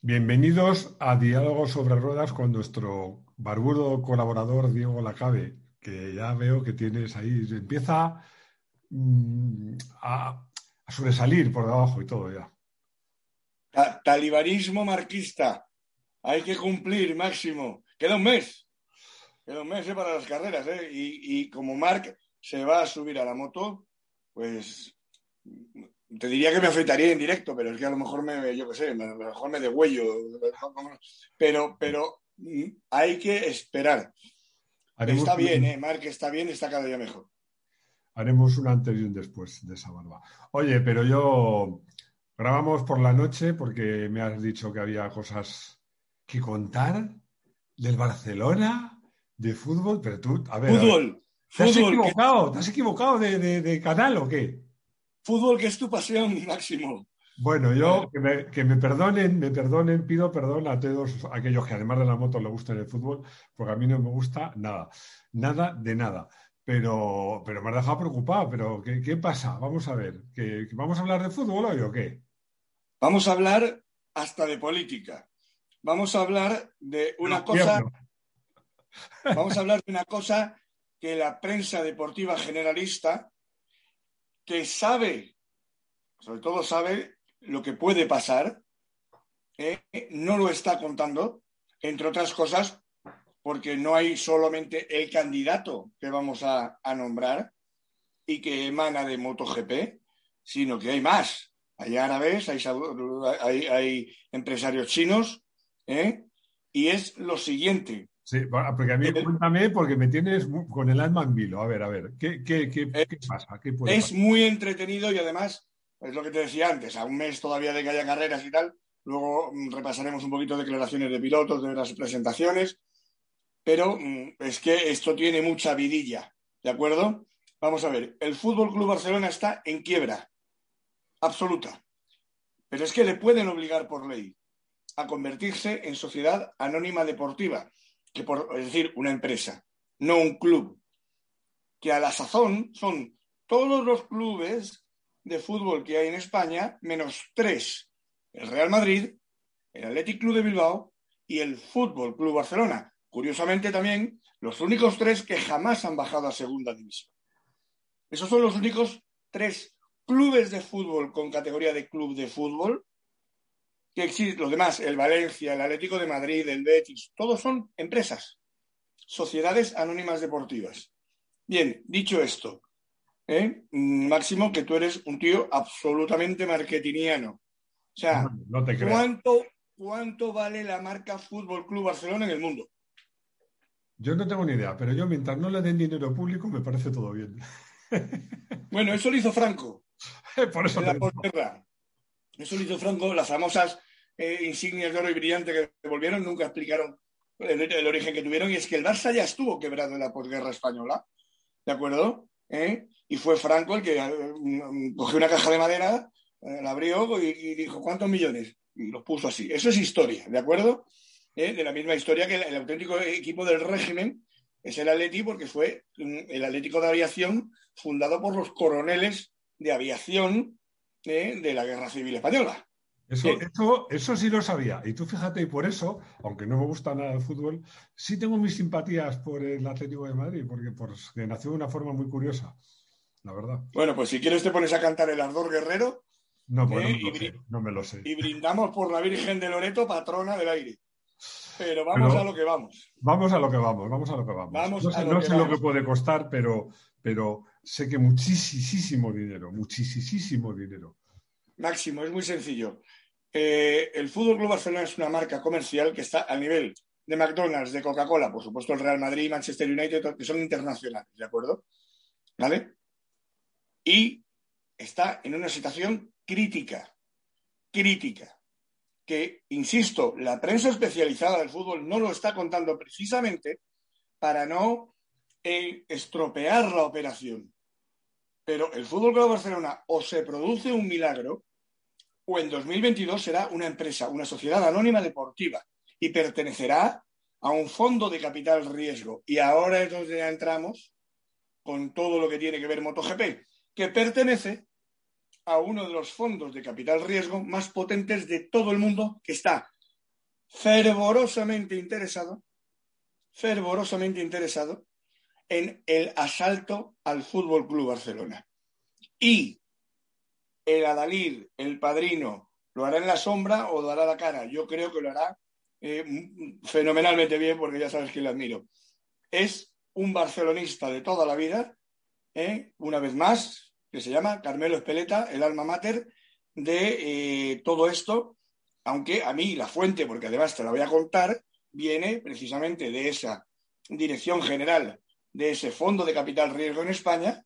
Bienvenidos a Diálogos sobre Ruedas con nuestro barbudo colaborador Diego Lacabe, que ya veo que tienes ahí, empieza mm, a, sobresalir por debajo y todo ya. talibanismo marquista. Hay que cumplir, máximo. Queda un mes. Queda un mes eh, para las carreras. ¿eh? Y, y como Marc se va a subir a la moto, pues te diría que me afeitaría en directo, pero es que a lo mejor me, yo qué sé, a lo mejor me degüello. Pero, pero hay que esperar. está bien, ¿eh? Mark está bien, está cada día mejor. Haremos un antes y un después de esa barba. Oye, pero yo grabamos por la noche porque me has dicho que había cosas que contar del Barcelona, de fútbol, pero tú, a ver. Fútbol. ¿Te has equivocado? ¿Te has equivocado de canal o qué? Fútbol, que es tu pasión, Máximo. Bueno, yo que me, perdonen, me perdonen, pido perdón a todos aquellos que además de la moto le gustan el fútbol, porque a mí no me gusta nada, nada de nada. Pero, pero me ha dejado preocupado. Pero ¿qué, pasa? Vamos a ver. ¿que, ¿Vamos a hablar de fútbol hoy o qué? Vamos a hablar hasta de política. Vamos a hablar de una cosa. Vamos a hablar de una cosa que la prensa deportiva generalista que sabe, sobre todo sabe lo que puede pasar, ¿eh? no lo está contando, entre otras cosas, porque no hay solamente el candidato que vamos a, nombrar y que emana de MotoGP, sino que hay más. Hay árabes, hay, hay, empresarios chinos, ¿eh? y es lo siguiente. Sí, porque a mí cuéntame, porque me tienes con el alma en vilo. A ver, a ver, ¿qué, pasa? es muy entretenido y además, es lo que te decía antes, a un mes todavía de que haya carreras y tal, luego mm, repasaremos un poquito declaraciones de pilotos, de las presentaciones, pero mm, es que esto tiene mucha vidilla, ¿de acuerdo? Vamos a ver, el Fútbol Club Barcelona está en quiebra, absoluta, pero es que le pueden obligar por ley a convertirse en sociedad anónima deportiva por, es decir, una empresa, no un club, que a la sazón son todos los clubes de fútbol que hay en España, menos tres, el Real Madrid, el Athletic Club de Bilbao y el Fútbol Club Barcelona. Curiosamente también, los únicos tres que jamás han bajado a segunda división. Esos son los únicos tres clubes de fútbol con categoría de club de fútbol que existen, los demás, el Valencia, el Atlético de Madrid, el Betis, todos son empresas, sociedades anónimas deportivas. Bien, dicho esto, ¿eh? Máximo, que tú eres un tío absolutamente marketingiano. O sea, ¿cuánto, ¿cuánto vale la marca Fútbol Club Barcelona en el mundo? Yo no tengo ni idea, pero yo mientras no le den dinero público me parece todo bien. bueno, eso lo hizo Franco. Por eso. la Eso lo hizo Franco, las famosas eh, insignias de oro y brillante que devolvieron, nunca explicaron el, origen que tuvieron, y es que el Barça ya estuvo quebrado en la posguerra española, ¿de acuerdo? ¿Eh? Y fue Franco el que eh, cogió una caja de madera, la abrió y, dijo, ¿cuántos millones? Y los puso así. Eso es historia, ¿de acuerdo? De la misma historia que el, auténtico equipo del régimen es el Atleti porque fue mm, el Atlético de Aviación fundado por los coroneles de aviación de la Guerra Civil Española. Eso, eso, sí lo sabía. Y tú fíjate, y por eso, aunque no me gusta nada el fútbol, sí tengo mis simpatías por el Atlético de Madrid, porque, porque nació de una forma muy curiosa, la verdad. Bueno, pues si quieres te pones a cantar el Ardor Guerrero. No, pues no, me lo sé. Y brindamos por la Virgen de Loreto, patrona del aire. Pero vamos a lo que vamos. Vamos a lo que vamos, vamos a lo que vamos. no sé, lo, sé lo que puede costar, pero, pero sé que muchísimo dinero, muchísimo dinero. Máximo, es muy sencillo. Eh, el Fútbol Club Barcelona es una marca comercial que está a nivel de McDonald's, de Coca-Cola, por supuesto el Real Madrid, Manchester United, que son internacionales, ¿de acuerdo? ¿Vale? Y está en una situación crítica, crítica, que, insisto, la prensa especializada del fútbol no lo está contando precisamente para no eh, estropear la operación. Pero el Fútbol Club Barcelona o se produce un milagro o en 2022 será una empresa, una sociedad anónima deportiva y pertenecerá a un fondo de capital riesgo. Y ahora es donde ya entramos con todo lo que tiene que ver MotoGP, que pertenece a uno de los fondos de capital riesgo más potentes de todo el mundo, que está fervorosamente interesado, fervorosamente interesado en el asalto al Fútbol Club Barcelona. Y el Adalid, el padrino, ¿lo hará en la sombra o dará la cara? Yo creo que lo hará eh, fenomenalmente bien porque ya sabes que le admiro. Es un barcelonista de toda la vida, eh, una vez más, que se llama Carmelo Espeleta, el alma mater de eh, todo esto, aunque a mí la fuente, porque además te la voy a contar, viene precisamente de esa dirección general de ese fondo de capital riesgo en España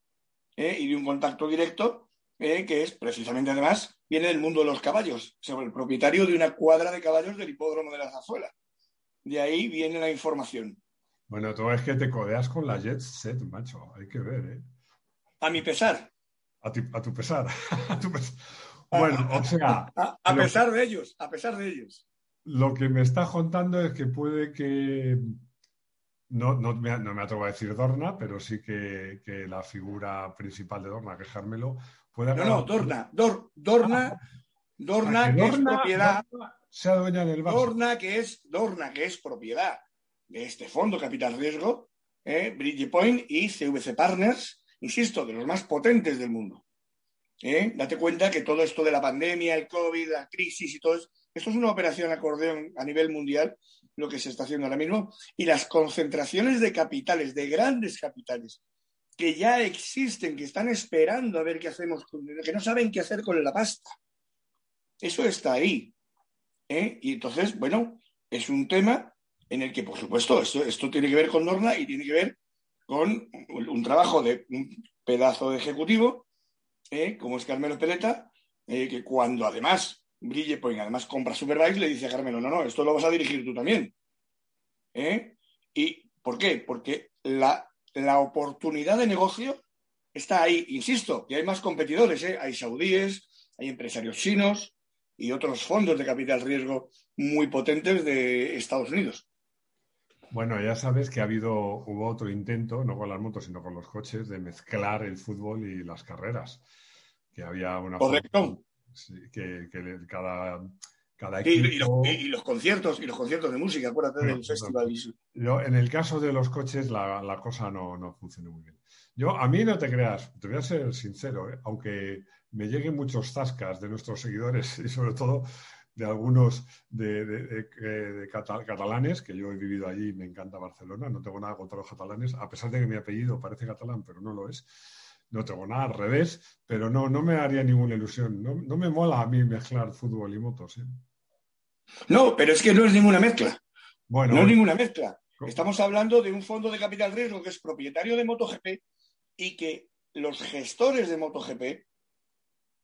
y de un contacto directo que es precisamente además viene del mundo de los caballos, sobre el propietario de una cuadra de caballos del hipódromo de la Zazuela. De ahí viene la información. Bueno, tú es que te codeas con la Jet Set, macho. Hay que ver, ¿eh? A mi pesar. A, tu pesar. Bueno, o sea. A, pesar de ellos, a pesar de ellos. Lo que me está contando es que puede que. No, no, me, atrevo a decir Dorna, pero sí que, que, la figura principal de Dorna, que es Carmelo, no, no, Dorna. Dorna, ah, Dorna ah, que, es propiedad. sea dueña del Dorna que es, Dorna que es propiedad de este fondo Capital Riesgo, eh, Bridgepoint y CVC Partners, insisto, de los más potentes del mundo. Eh, date cuenta que todo esto de la pandemia, el COVID, la crisis y todo eso, esto es una operación acordeón a nivel mundial, lo que se está haciendo ahora mismo, y las concentraciones de capitales, de grandes capitales, que ya existen, que están esperando a ver qué hacemos, que no saben qué hacer con la pasta. Eso está ahí. ¿eh? Y entonces, bueno, es un tema en el que, por supuesto, esto, esto tiene que ver con Norma y tiene que ver con un trabajo de un pedazo de ejecutivo, ¿eh? como es Carmelo Peleta, eh, que cuando además Brille, pues además compra Superbikes, le dice a Carmelo, no, no, esto lo vas a dirigir tú también. ¿Y por qué? Porque la la oportunidad de negocio está ahí. Insisto, que hay más competidores, ¿eh? hay saudíes, hay empresarios chinos y otros fondos de capital riesgo muy potentes de Estados Unidos. Bueno, ya sabes que ha habido, hubo otro intento, no con las motos, sino con los coches, de mezclar el fútbol y las carreras. Que había una. Correcto. Que, cada y, los conciertos, y los conciertos de música, acuérdate del festival. en el caso de los coches, la, cosa no, no funciona muy bien. Yo, a mí no te creas, te voy a ser sincero, ¿eh? aunque me lleguen muchos zascas de nuestros seguidores y sobre todo de algunos de, catalanes, que yo he vivido allí y me encanta Barcelona, no tengo nada contra los catalanes, a pesar de que mi apellido parece catalán, pero no lo es. No tengo nada al revés, pero no, no me haría ninguna ilusión. No, no me mola a mí mezclar fútbol y motos. ¿eh? No, pero es que no es ninguna mezcla. Bueno, no es ninguna mezcla. Estamos hablando de un fondo de capital riesgo que es propietario de MotoGP y que los gestores de MotoGP,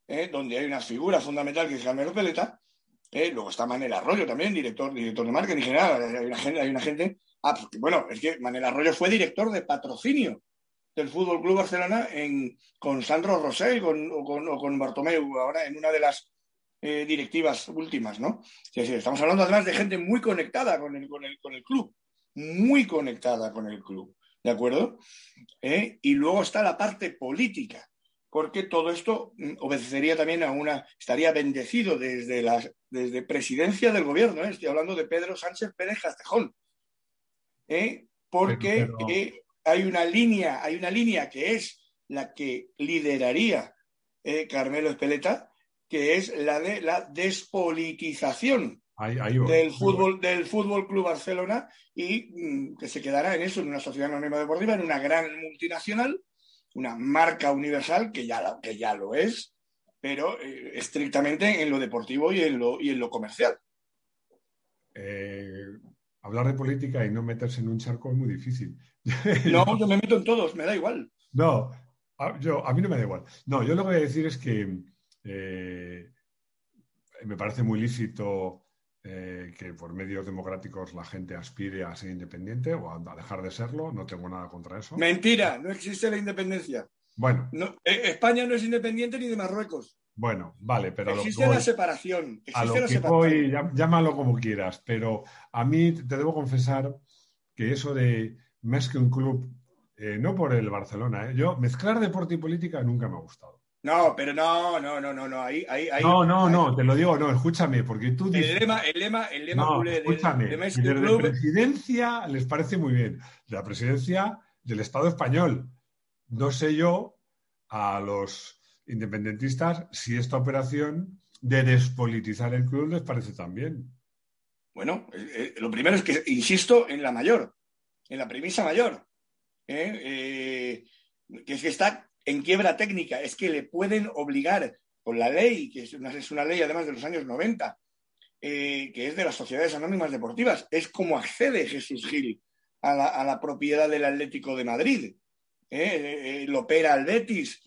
eh, donde hay una figura fundamental que es Carmelo Peleta, eh, luego está Manel Arroyo también, director, director de marketing general, hay una gente, hay una gente ah, pues bueno, es que Manel Arroyo fue director de patrocinio del Fútbol Club Barcelona con Sandro Rosell o con Bartomeu, ahora en una de las eh, directivas últimas, ¿no? estamos hablando además de gente muy conectada con el, con el, con el club, muy conectada con el club, ¿de acuerdo? ¿Eh? Y luego está la parte política, porque todo esto mm, obedecería también a una, estaría bendecido desde la desde presidencia del gobierno, ¿eh? estoy hablando de Pedro Sánchez Pérez Castejón, porque hay una línea, hay una línea que es la que lideraría Carmelo Espeleta, que es la de la despolitización del fútbol del fútbol club Barcelona y mm, que se quedará en eso en una sociedad anónima deportiva en una gran multinacional una marca universal que ya que ya lo es pero eh, estrictamente en lo deportivo y en lo y en lo comercial. Eh, hablar de política y no meterse en un charco es muy difícil no yo me meto en todos me da igual no yo a mí no me da igual no yo lo que voy a decir es que eh, me parece muy lícito eh, que por medios democráticos la gente aspire a ser independiente o a, dejar de serlo. No tengo nada contra eso. Mentira, no existe la independencia. Bueno. Eh, España no es independiente ni de Marruecos. Bueno, vale, pero... Existe la separación. Existe a lo que Voy, llámalo como quieras, pero a mí te debo confesar que eso de más que un club, no por el Barcelona, yo mezclar deporte y política nunca me ha gustado. No, pero no, no, no, no, no. Ahí, ahí, no, no, no, te lo digo, no, escúchame, porque tú dices. El lema, el lema, el lema no, escúchame, de, la presidencia les parece muy bien. La presidencia del Estado español. No sé yo a los independentistas si esta operación de despolitizar el club les parece tan bien. Bueno, eh, eh, lo primero es que insisto en la mayor, en la premisa mayor, ¿eh? que es que está en quiebra técnica, es que le pueden obligar con la ley, que es una, ley además de los años 90, que es de las sociedades anónimas deportivas, es como accede Jesús Gil a la, a la propiedad del Atlético de Madrid. lo opera el Betis,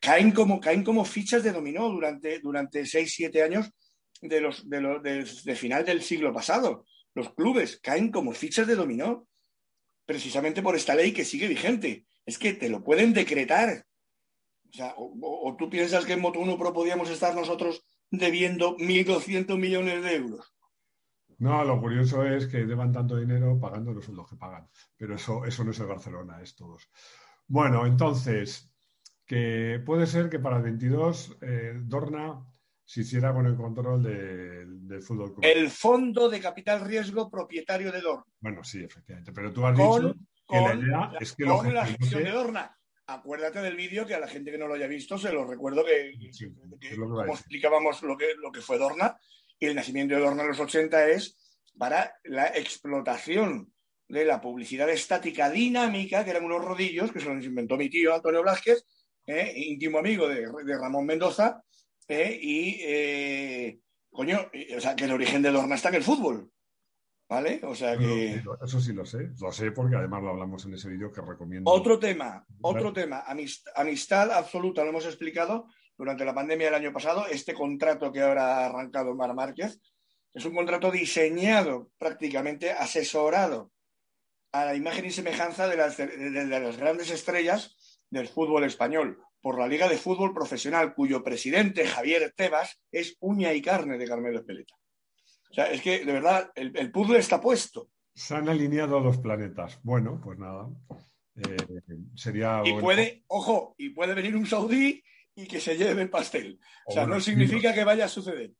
caen, como, caen como fichas de dominó durante, durante 6-7 años de los, de, los, de, final del siglo pasado. Los clubes caen como fichas de dominó precisamente por esta ley que sigue vigente. Es que te lo pueden decretar. O, tú piensas que en Moto 1 Pro podíamos estar nosotros debiendo 1.200 millones de euros. No, lo curioso es que deban tanto dinero pagando los sueldos que pagan. Pero eso, eso no es el Barcelona, es todos. Bueno, entonces, que puede ser que para el 22 eh, Dorna se hiciera con el control del fútbol club. El fondo de capital riesgo propietario de Dorna. Bueno, sí, efectivamente. Pero tú has dicho que la idea es que con la gestión de Dorna. Acuérdate del vídeo que a la gente que no lo haya visto se lo recuerdo que, como explicábamos lo que, lo que fue Dorna y el nacimiento de Dorna en los 80 es para la explotación de la publicidad estática dinámica, que eran unos rodillos que se los inventó mi tío Antonio Blasquez, eh, íntimo amigo de, Ramón Mendoza, eh, y, eh, coño, o sea, que el origen de Dorna está en el fútbol. ¿Vale? O sea que. Eso sí lo sé, lo sé porque además lo hablamos en ese vídeo que recomiendo. Otro tema, otro tema, amistad, absoluta, lo hemos explicado durante la pandemia del año pasado. Este contrato que ahora ha arrancado Mar Márquez es un contrato diseñado, prácticamente asesorado a la imagen y semejanza de las, de las grandes estrellas del fútbol español por la Liga de Fútbol Profesional, cuyo presidente, Javier Tebas, es uña y carne de Carmelo Espeleta. O sea, es que de verdad el, puzzle está puesto. Se han alineado los planetas. Bueno, pues nada. Eh, sería. Y puede, ojo, y puede venir un saudí y que se lleve el pastel. O, sea, no significa que vaya a suceder.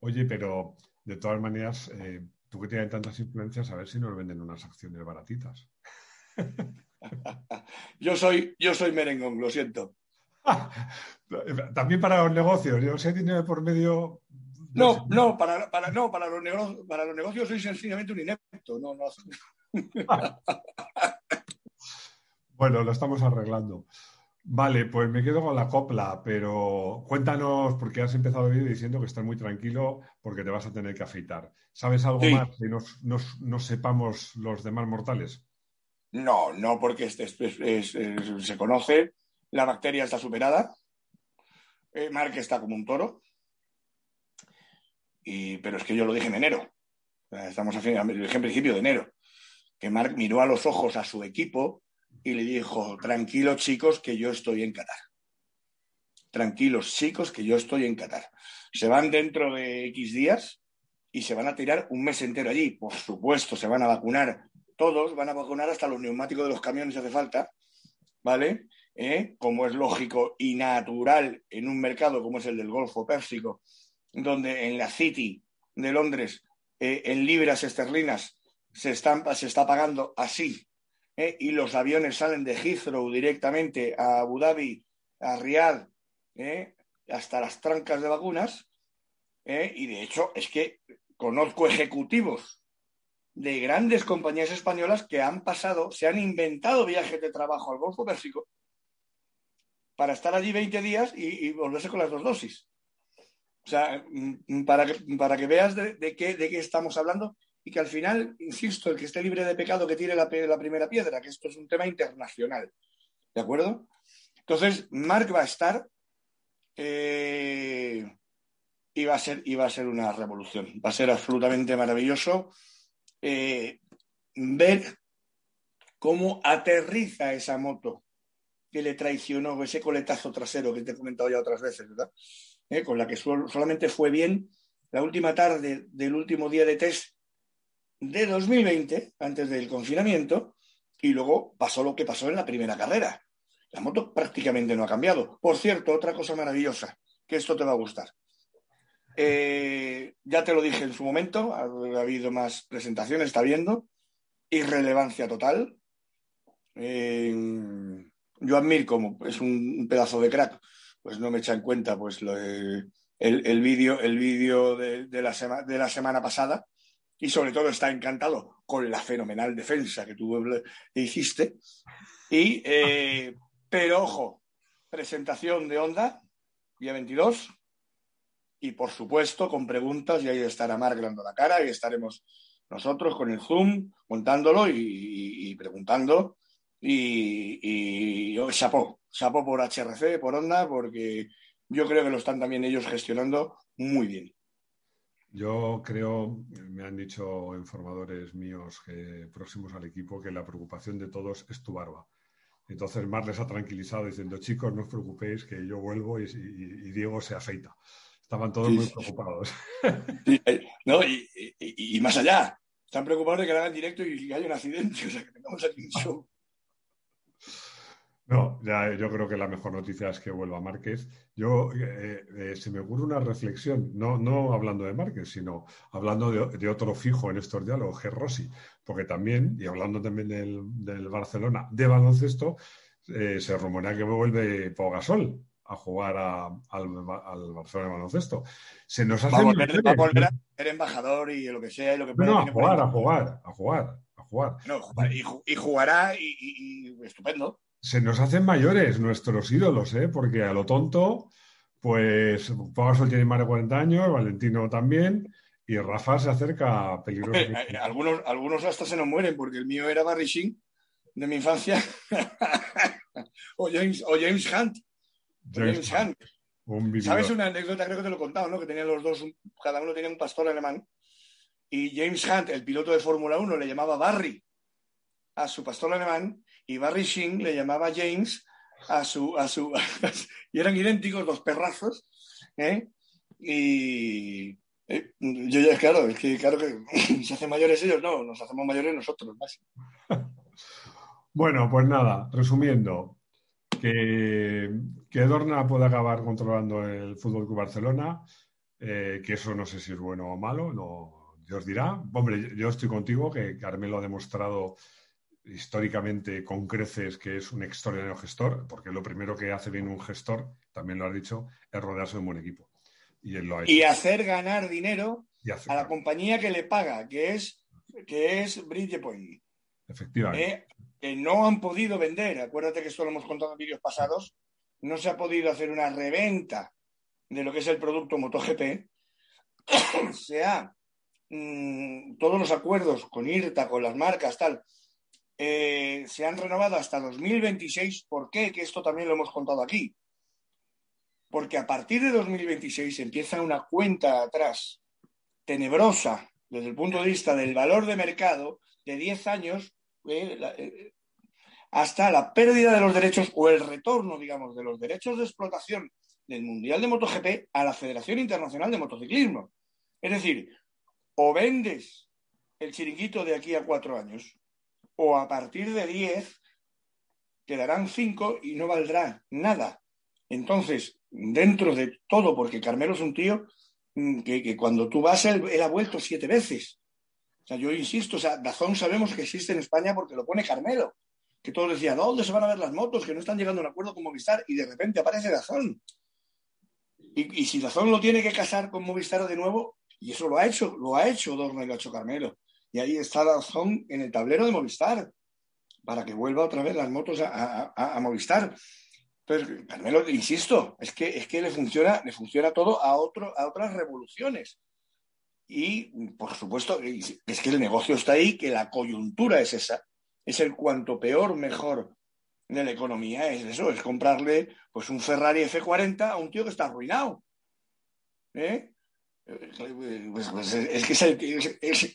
Oye, pero de todas maneras, eh, tú que tienes tantas influencias, a ver si nos venden unas acciones baratitas. yo soy, yo soy merengón, lo siento. También para los negocios, yo sé dinero por medio. No, no, para, para, no, para los negocios, para los negocios soy sencillamente un inepto. No, no. bueno, lo estamos arreglando. Vale, pues me quedo con la copla, pero cuéntanos, porque has empezado el vídeo diciendo que estás muy tranquilo porque te vas a tener que afeitar. ¿Sabes algo más que no sepamos los demás mortales? No, no, porque este se conoce, la bacteria está superada, eh, Mark está como un toro, y, pero es que yo lo dije en enero, estamos a fin, dije en principio de enero, que Mark miró a los ojos a su equipo y le dijo, tranquilos chicos, que yo estoy en Qatar. Tranquilos chicos, que yo estoy en Qatar. Se van dentro de X días y se van a tirar un mes entero allí. Por supuesto, se van a vacunar todos van a vacunar hasta los neumáticos de los camiones si hace falta, ¿vale? ¿Eh? Como es lógico y natural en un mercado como es el del Golfo Pérsico, donde en la City de Londres, eh, en libras esterlinas, se, se está pagando así, ¿eh? y los aviones salen de Heathrow directamente a Abu Dhabi, a Riyadh, hasta las trancas de vacunas, y de hecho es que conozco ejecutivos de grandes compañías españolas que han pasado, se han inventado viajes de trabajo al Golfo Pérsico para estar allí 20 días y, volverse con las dos dosis. O sea, mm, para que, para que veas de, qué, de qué estamos hablando y que al final, insisto, el que esté libre de pecado que tire la, primera piedra, que esto es un tema internacional. ¿De acuerdo? Entonces, Mark va a estar eh, y, va a ser, y va a ser una revolución. Va a ser absolutamente maravilloso eh, ver cómo aterriza esa moto que le traicionó, ese coletazo trasero que te he comentado ya otras veces, ¿verdad? Eh, con la que solamente fue bien la última tarde del último día de test de 2020, antes del confinamiento, y luego pasó lo que pasó en la primera carrera. La moto prácticamente no ha cambiado. Por cierto, otra cosa maravillosa, que esto te va a gustar. Eh, ya te lo dije en su momento, ha, habido más presentaciones, está viendo. Irrelevancia total. Eh, yo admiro como es un, pedazo de crack, pues no me echa en cuenta pues el, el vídeo el vídeo de, la de la semana pasada y sobre todo está encantado con la fenomenal defensa que tú hiciste. Y, eh, pero ojo, presentación de Onda, día 22, y por supuesto con preguntas, y ahí estará Marc dando la cara, y estaremos nosotros con el Zoom contándolo y, preguntando. Y, y chapó, chapó por HRC, por Onda, porque yo creo que lo están también ellos gestionando muy bien. Yo creo, me han dicho informadores míos que, próximos al equipo que la preocupación de todos es tu barba. Entonces Mar les ha tranquilizado diciendo, chicos, no os preocupéis que yo vuelvo y, Diego se afeita. Estaban todos muy preocupados. Eh, no, y, más allá, están preocupados de que hagan directo y que haya un accidente, o sea, que tengamos aquí un show. No, ya, yo creo que la mejor noticia es que vuelva Márquez. Yo eh, eh, se me ocurre una reflexión, no, no hablando de Márquez, sino hablando de, otro fijo en estos diálogos, G. Rossi, porque también, y hablando también del, Barcelona de baloncesto, eh, se rumorea que vuelve Pogasol a jugar al, Barcelona de baloncesto. Se nos hace va, a volver, a ser embajador y lo que sea. Y lo que no, a jugar, a jugar, a jugar, a jugar. y, jugará y estupendo se nos hacen mayores nuestros ídolos, ¿eh? porque a lo tonto, pues Pau tiene más de 40 años, Valentino también, y Rafa se acerca peligroso. Eh, algunos, algunos hasta se nos mueren, porque el mío era Barry Sheen, de mi infancia, o, James, o James Hunt. James, Hunt. ¿Sabes una anécdota? Creo que te lo he contado, ¿no? Que tenían los dos, cada uno tenía un pastor alemán. Y James Hunt, el piloto de Fórmula 1, le llamaba Barry a su pastor alemán y Barry Sheen le llamaba James a su, a su y eran idénticos los perrazos, ¿eh? Y eh, yo ya, claro, es que claro que se hacen mayores ellos, no, nos hacemos mayores nosotros, más. Bueno, pues nada, resumiendo, que, que Dorna puede acabar controlando el Fútbol Club Barcelona, eh, que eso no sé si es bueno o malo, no, Dios dirá. Hombre, yo estoy contigo, que Carmelo ha demostrado históricamente con creces que es un extraordinario gestor, porque lo primero que hace bien un gestor, también lo has dicho, es rodearse de un buen equipo. Y él lo ha hecho. Y hacer ganar dinero a la compañía que le paga, que es, que es Bridgepoint. Efectivamente. Eh, que no han podido vender, acuérdate que esto lo hemos contado en vídeos pasados, no se ha podido hacer una reventa de lo que es el producto MotoGP. se ha mm, todos los acuerdos con IRTA, con las marcas, tal, eh, se han renovado hasta 2026. ¿Por qué? Que esto también lo hemos contado aquí. Porque a partir de 2026 empieza una cuenta atrás tenebrosa desde el punto de vista del valor de mercado de 10 años eh, eh, hasta la pérdida de los derechos o el retorno, digamos, de los derechos de explotación del Mundial de MotoGP a la Federación Internacional de Motociclismo. Es decir, o vendes el chiringuito de aquí a cuatro años o a partir de 10 quedarán 5 y no valdrá nada. Entonces, dentro de todo, porque Carmelo es un tío mm, que, cuando tú vas, él, ha vuelto siete veces. Sea, yo insisto, o sea, Dazón sabemos que existe en España porque lo pone Carmelo. Que todos decían, ¿dónde se van a ver las motos? Que no están llegando a un acuerdo con Movistar. Y de repente aparece Dazón. Y, y si Dazón lo tiene que casar con Movistar de nuevo, y eso lo ha hecho, lo ha hecho Dorna y lo Carmelo. Y ahí está la razón en el tablero de Movistar, para que vuelva otra vez las motos a, Movistar. Entonces, Carmelo, insisto, es que, es que le, funciona, le funciona todo a, otro, a otras revoluciones. Y, por supuesto, es que el negocio está ahí, que la coyuntura es esa. Es el cuanto peor, mejor de la economía. Es eso, es comprarle pues, un Ferrari F40 a un tío que está arruinado. ¿Eh? Pues, pues, es que es el,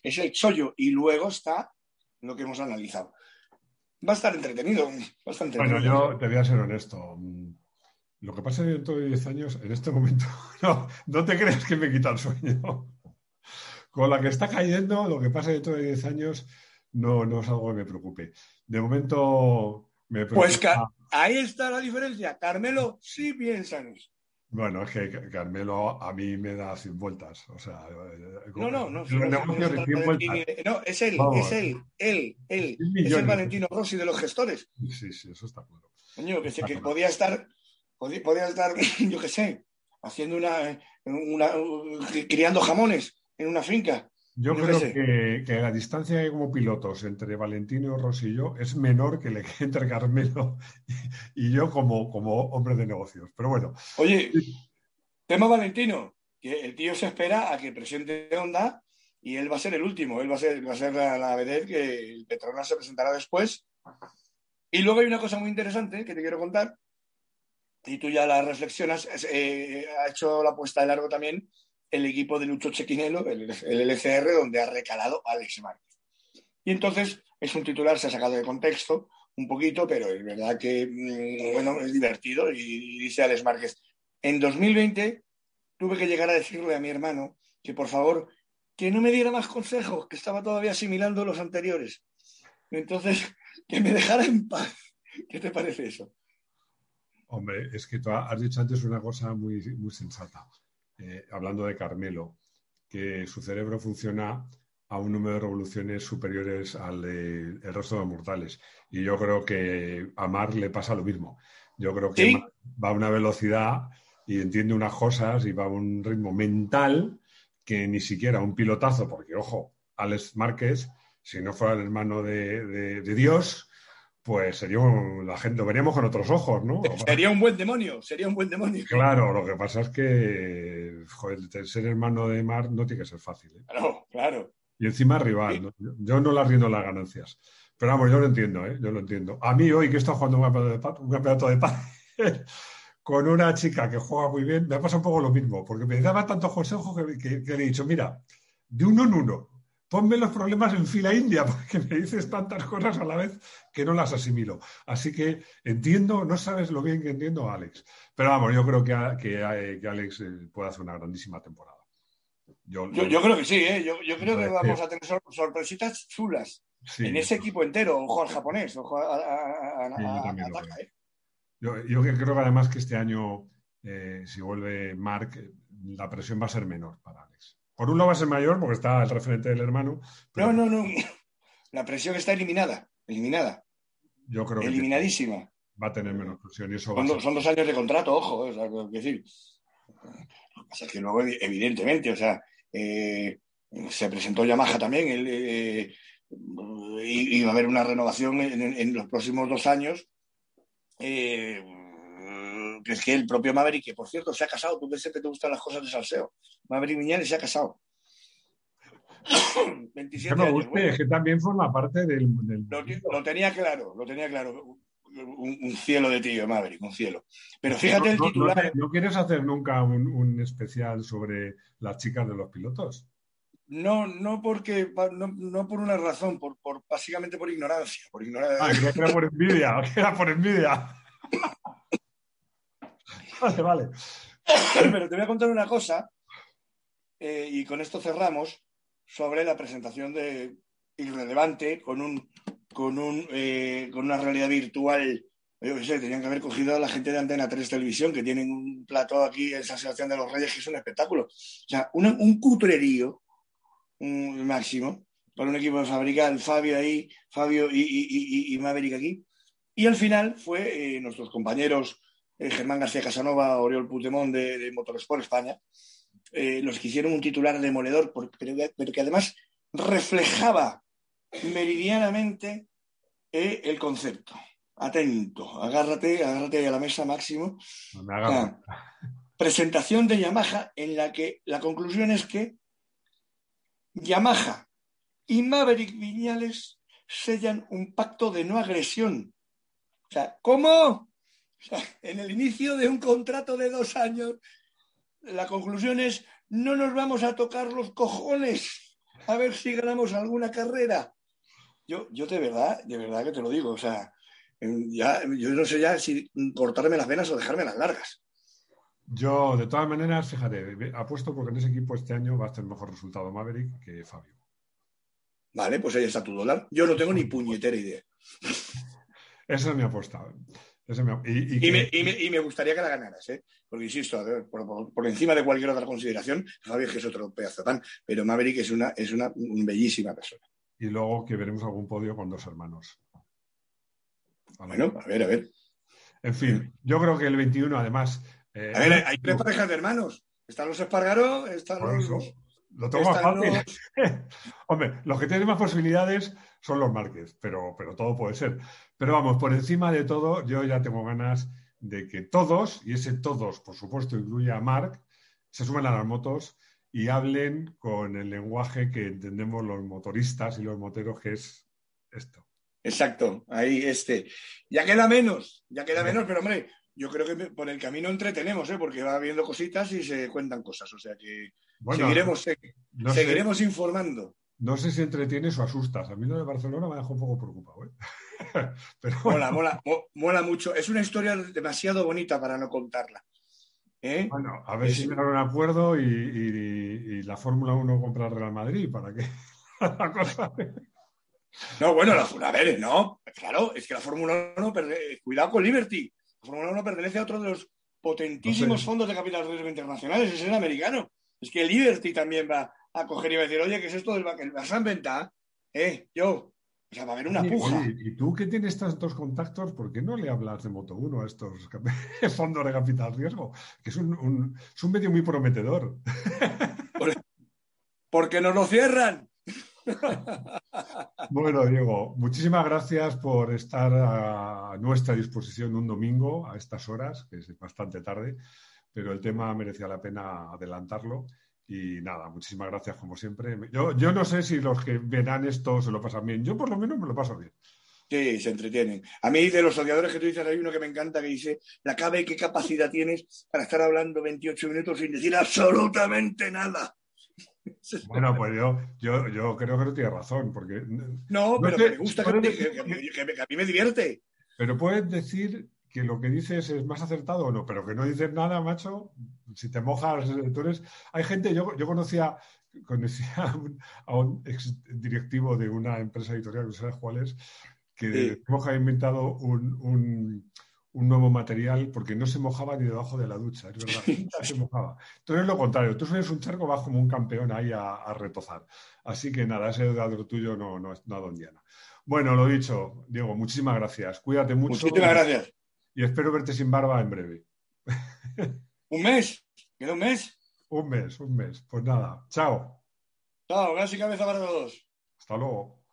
es, el chollo y luego está lo que hemos analizado. Va a estar entretenido, bastante Bueno, yo te voy a ser honesto. Lo que pasa dentro de 10 años, en este momento, no, no te creas que me quita el sueño. Con la que está cayendo, lo que pasa dentro de 10 años no, no es algo que me preocupe. De momento me Pues ahí está la diferencia. Carmelo sí piensa en eso. Bueno, es que Carmelo a mí me da sin vueltas. O sea, eh, no, no, no. no, es él, es él, él, él. Es el Valentino Rossi de los gestores. Sí, sí, eso está claro. Coño, que, que podía estar, podía, podía estar, yo qué sé, haciendo una, una, criando jamones en una finca. Yo creo que, la distancia como pilotos entre Valentino Rossi y yo es menor que, le, entre Carmelo y, yo como, como hombre de negocios. Pero bueno. Oye, tema Valentino, que el tío se espera a que presente Honda y él va a ser el último. Él va a ser, va a ser la, la que el Petronas se presentará después. Y luego hay una cosa muy interesante que te quiero contar, y tú ya la reflexionas, eh, ha hecho la puesta de largo también el equipo de Lucho Chequinelo, el, LCR, donde ha recalado Alex Márquez. Y entonces es un titular, se ha sacado de contexto un poquito, pero es verdad que, mm, bueno, es divertido. Y, dice Alex Márquez, en 2020 tuve que llegar a decirle a mi hermano que por favor, que no me diera más consejos, que estaba todavía asimilando los anteriores. Entonces, que me dejara en paz. ¿Qué te parece eso? Hombre, es que tú has dicho antes una cosa muy, muy sensata. Eh, hablando de Carmelo, que su cerebro funciona a un número de revoluciones superiores al del resto de los mortales. Y yo creo que a Mar le pasa lo mismo. Yo creo que va a una velocidad y entiende unas cosas y va a un ritmo mental que ni siquiera un pilotazo, porque ojo, Alex Márquez, si no fuera el hermano de Dios, pues sería la gente lo veríamos con otros ojos, ¿no? Sería un buen demonio, sería un buen demonio. Claro, lo que pasa es que joder, ser hermano de Mar no tiene que ser fácil. ¿eh? Claro, claro. Y encima rival, yo no le rindo las ganancias. Pero vamos, yo lo entiendo, ¿eh? yo lo entiendo. A mí hoy que estado jugando un campeonato de paz, con una chica que juega muy bien, me ha pasado un poco lo mismo, porque me daba tantos consejos que, que le he dicho, mira, de uno en uno, ponme los problemas en fila india, porque me dices tantas cosas a la vez que no las asimilo. Así que entiendo, no sabes lo bien que entiendo a Alex. Pero vamos, yo creo que, que, Alex eh, puede hacer una grandísima temporada. Yo, creo que sí, ¿eh? yo, creo que vamos a tener sorpresitas chulas en ese equipo entero. Ojo al japonés, ojo a, a, ¿eh? yo, creo que además que este año, si vuelve Mark, la presión va a ser menor para Alex. Por un lado va a ser mayor porque está el referente del hermano. No, no, no. La presión está eliminada. Eliminada. Yo creo que Eliminadísima. Va a tener menos presión y eso son, va son dos años de contrato, ojo. Es decir. Lo que pasa es que luego, evidentemente, o sea, eh, se presentó Yamaha también. y eh, va a haber una renovación en, los próximos dos años. Eh, que es que el propio Maverick, que por cierto se ha casado, tú que siempre te gustan las cosas de salseo, Maverick Viñales se ha casado. 27 me guste, es que también forma parte del... Lo, tenía claro, lo tenía claro. Un, cielo de tío, Maverick, un cielo. Pero fíjate el titular. No, quieres hacer nunca un, especial sobre las chicas de los pilotos? No, no porque no, por una razón, por, básicamente por ignorancia. Por ignorancia. Ah, que era por envidia, era por envidia. Vale. Pero te voy a contar una cosa, eh, y con esto cerramos, sobre la presentación de Irrelevante con un con un eh, con una realidad virtual. Yo sé, tenían que haber cogido a la gente de Antena 3 Televisión, que tienen un plato aquí en San Sebastián de los Reyes, que es un espectáculo. O sea, un cutrerío máximo para un equipo de fabricar Fabio ahí, Fabio y, y, Maverick aquí. Y al final fue eh, nuestros compañeros eh, Germán García Casanova, Oriol Putemón de, Motorsport España, eh, los que hicieron un titular demoledor, pero, que además reflejaba meridianamente eh, el concepto. Atento, agárrate, agárrate a la mesa máximo. presentación de Yamaha en la que la conclusión es que Yamaha y Maverick Viñales sellan un pacto de no agresión. O sea, ¿cómo? En el inicio de un contrato de dos años, la conclusión es, no nos vamos a tocar los cojones a ver si ganamos alguna carrera. Yo, yo de verdad, de verdad que te lo digo, o sea, ya, yo no sé ya si cortarme las venas o dejarme las largas. Yo, de todas maneras, fíjate, apuesto porque en ese equipo este año va a tener mejor resultado Maverick que Fabio. Vale, pues ahí está tu dólar. Yo no tengo ni puñetera idea. Esa es mi apuesta. Y, me, gustaría que la ganaras, ¿eh? porque insisto, por, encima de cualquier otra consideración, Javier que es otro pedazo de pan, pero Maverick es una, es una bellísima persona. Y luego que veremos algún podio con dos hermanos. Bueno, a ver, a ver. En fin, yo creo que el 21, además. Eh, a ver, hay tres parejas de hermanos. Están los Espargaró, están los. Lo tengo más fácil. Hombre, los que tienen más posibilidades son los Márquez, pero, pero todo puede ser. Pero vamos, por encima de todo, yo ya tengo ganas de que todos, y ese todos, por supuesto, incluye a Marc, se sumen a las motos y hablen con el lenguaje que entendemos los motoristas y los moteros, que es esto. Exacto, ahí este. Ya queda menos, ya queda menos, pero hombre, yo creo que por el camino entretenemos, ¿eh? porque va habiendo cositas y se cuentan cosas. O sea que seguiremos, seguiremos informando. No sé si entretienes o asustas. A mí lo de Barcelona me dejado un poco preocupado. ¿eh? Pero mola, mola, mola mucho. Es una historia demasiado bonita para no contarla. ¿eh? Bueno, a ver si me dan un acuerdo y, la Fórmula 1 compra Real Madrid para que la cosa. No, bueno, la, a ver, no, claro, es que la Fórmula 1, cuidado con Liberty. La Fórmula 1 pertenece a otro de los potentísimos fondos de capital riesgo internacionales, es el americano. Es que Liberty también va a coger y va a decir, oye, ¿qué es esto del que vas a inventar? Eh, yo. O sea, va a haber una puja. y tú que tienes tantos contactos, ¿por qué no le hablas de Moto 1 a estos fondos de capital riesgo? Que es un, es un medio muy prometedor. Porque nos lo cierran. Bueno, Diego, muchísimas gracias por estar a nuestra disposición un domingo a estas horas, que es bastante tarde, pero el tema merecía la pena adelantarlo. Y nada, muchísimas gracias como siempre. Yo, yo no sé si los que verán esto se lo pasan bien. Yo por lo menos me lo paso bien. Sí, se entretienen. A mí de los odiadores que tú dices hay uno que me encanta que dice, la cabe qué capacidad tienes para estar hablando 28 minutos sin decir absolutamente nada. Bueno, pues yo, yo, yo creo que no tiene razón, porque... No, pero me gusta que, a mí me divierte. Pero puedes decir que lo que dices es más acertado o no, pero que no dices nada, macho, si te mojas, tú eres... Hay gente, yo, yo conocía, conocía a un, ex directivo de una empresa editorial, no sé cuál es, que moja ha inventado un, un, nuevo material porque no se mojaba ni debajo de la ducha, es verdad, se mojaba. Entonces es lo contrario, tú suenes un charco, vas como un campeón ahí a, a retozar. Así que nada, ese lo tuyo no, no es nada Diana. Bueno, lo dicho, Diego, muchísimas gracias. Cuídate mucho. Muchísimas gracias y espero verte sin barba en breve. ¿Un mes? ¿Queda un mes? Un mes, un mes. Pues nada, chao. Chao, gracias y cabeza para todos. Hasta luego.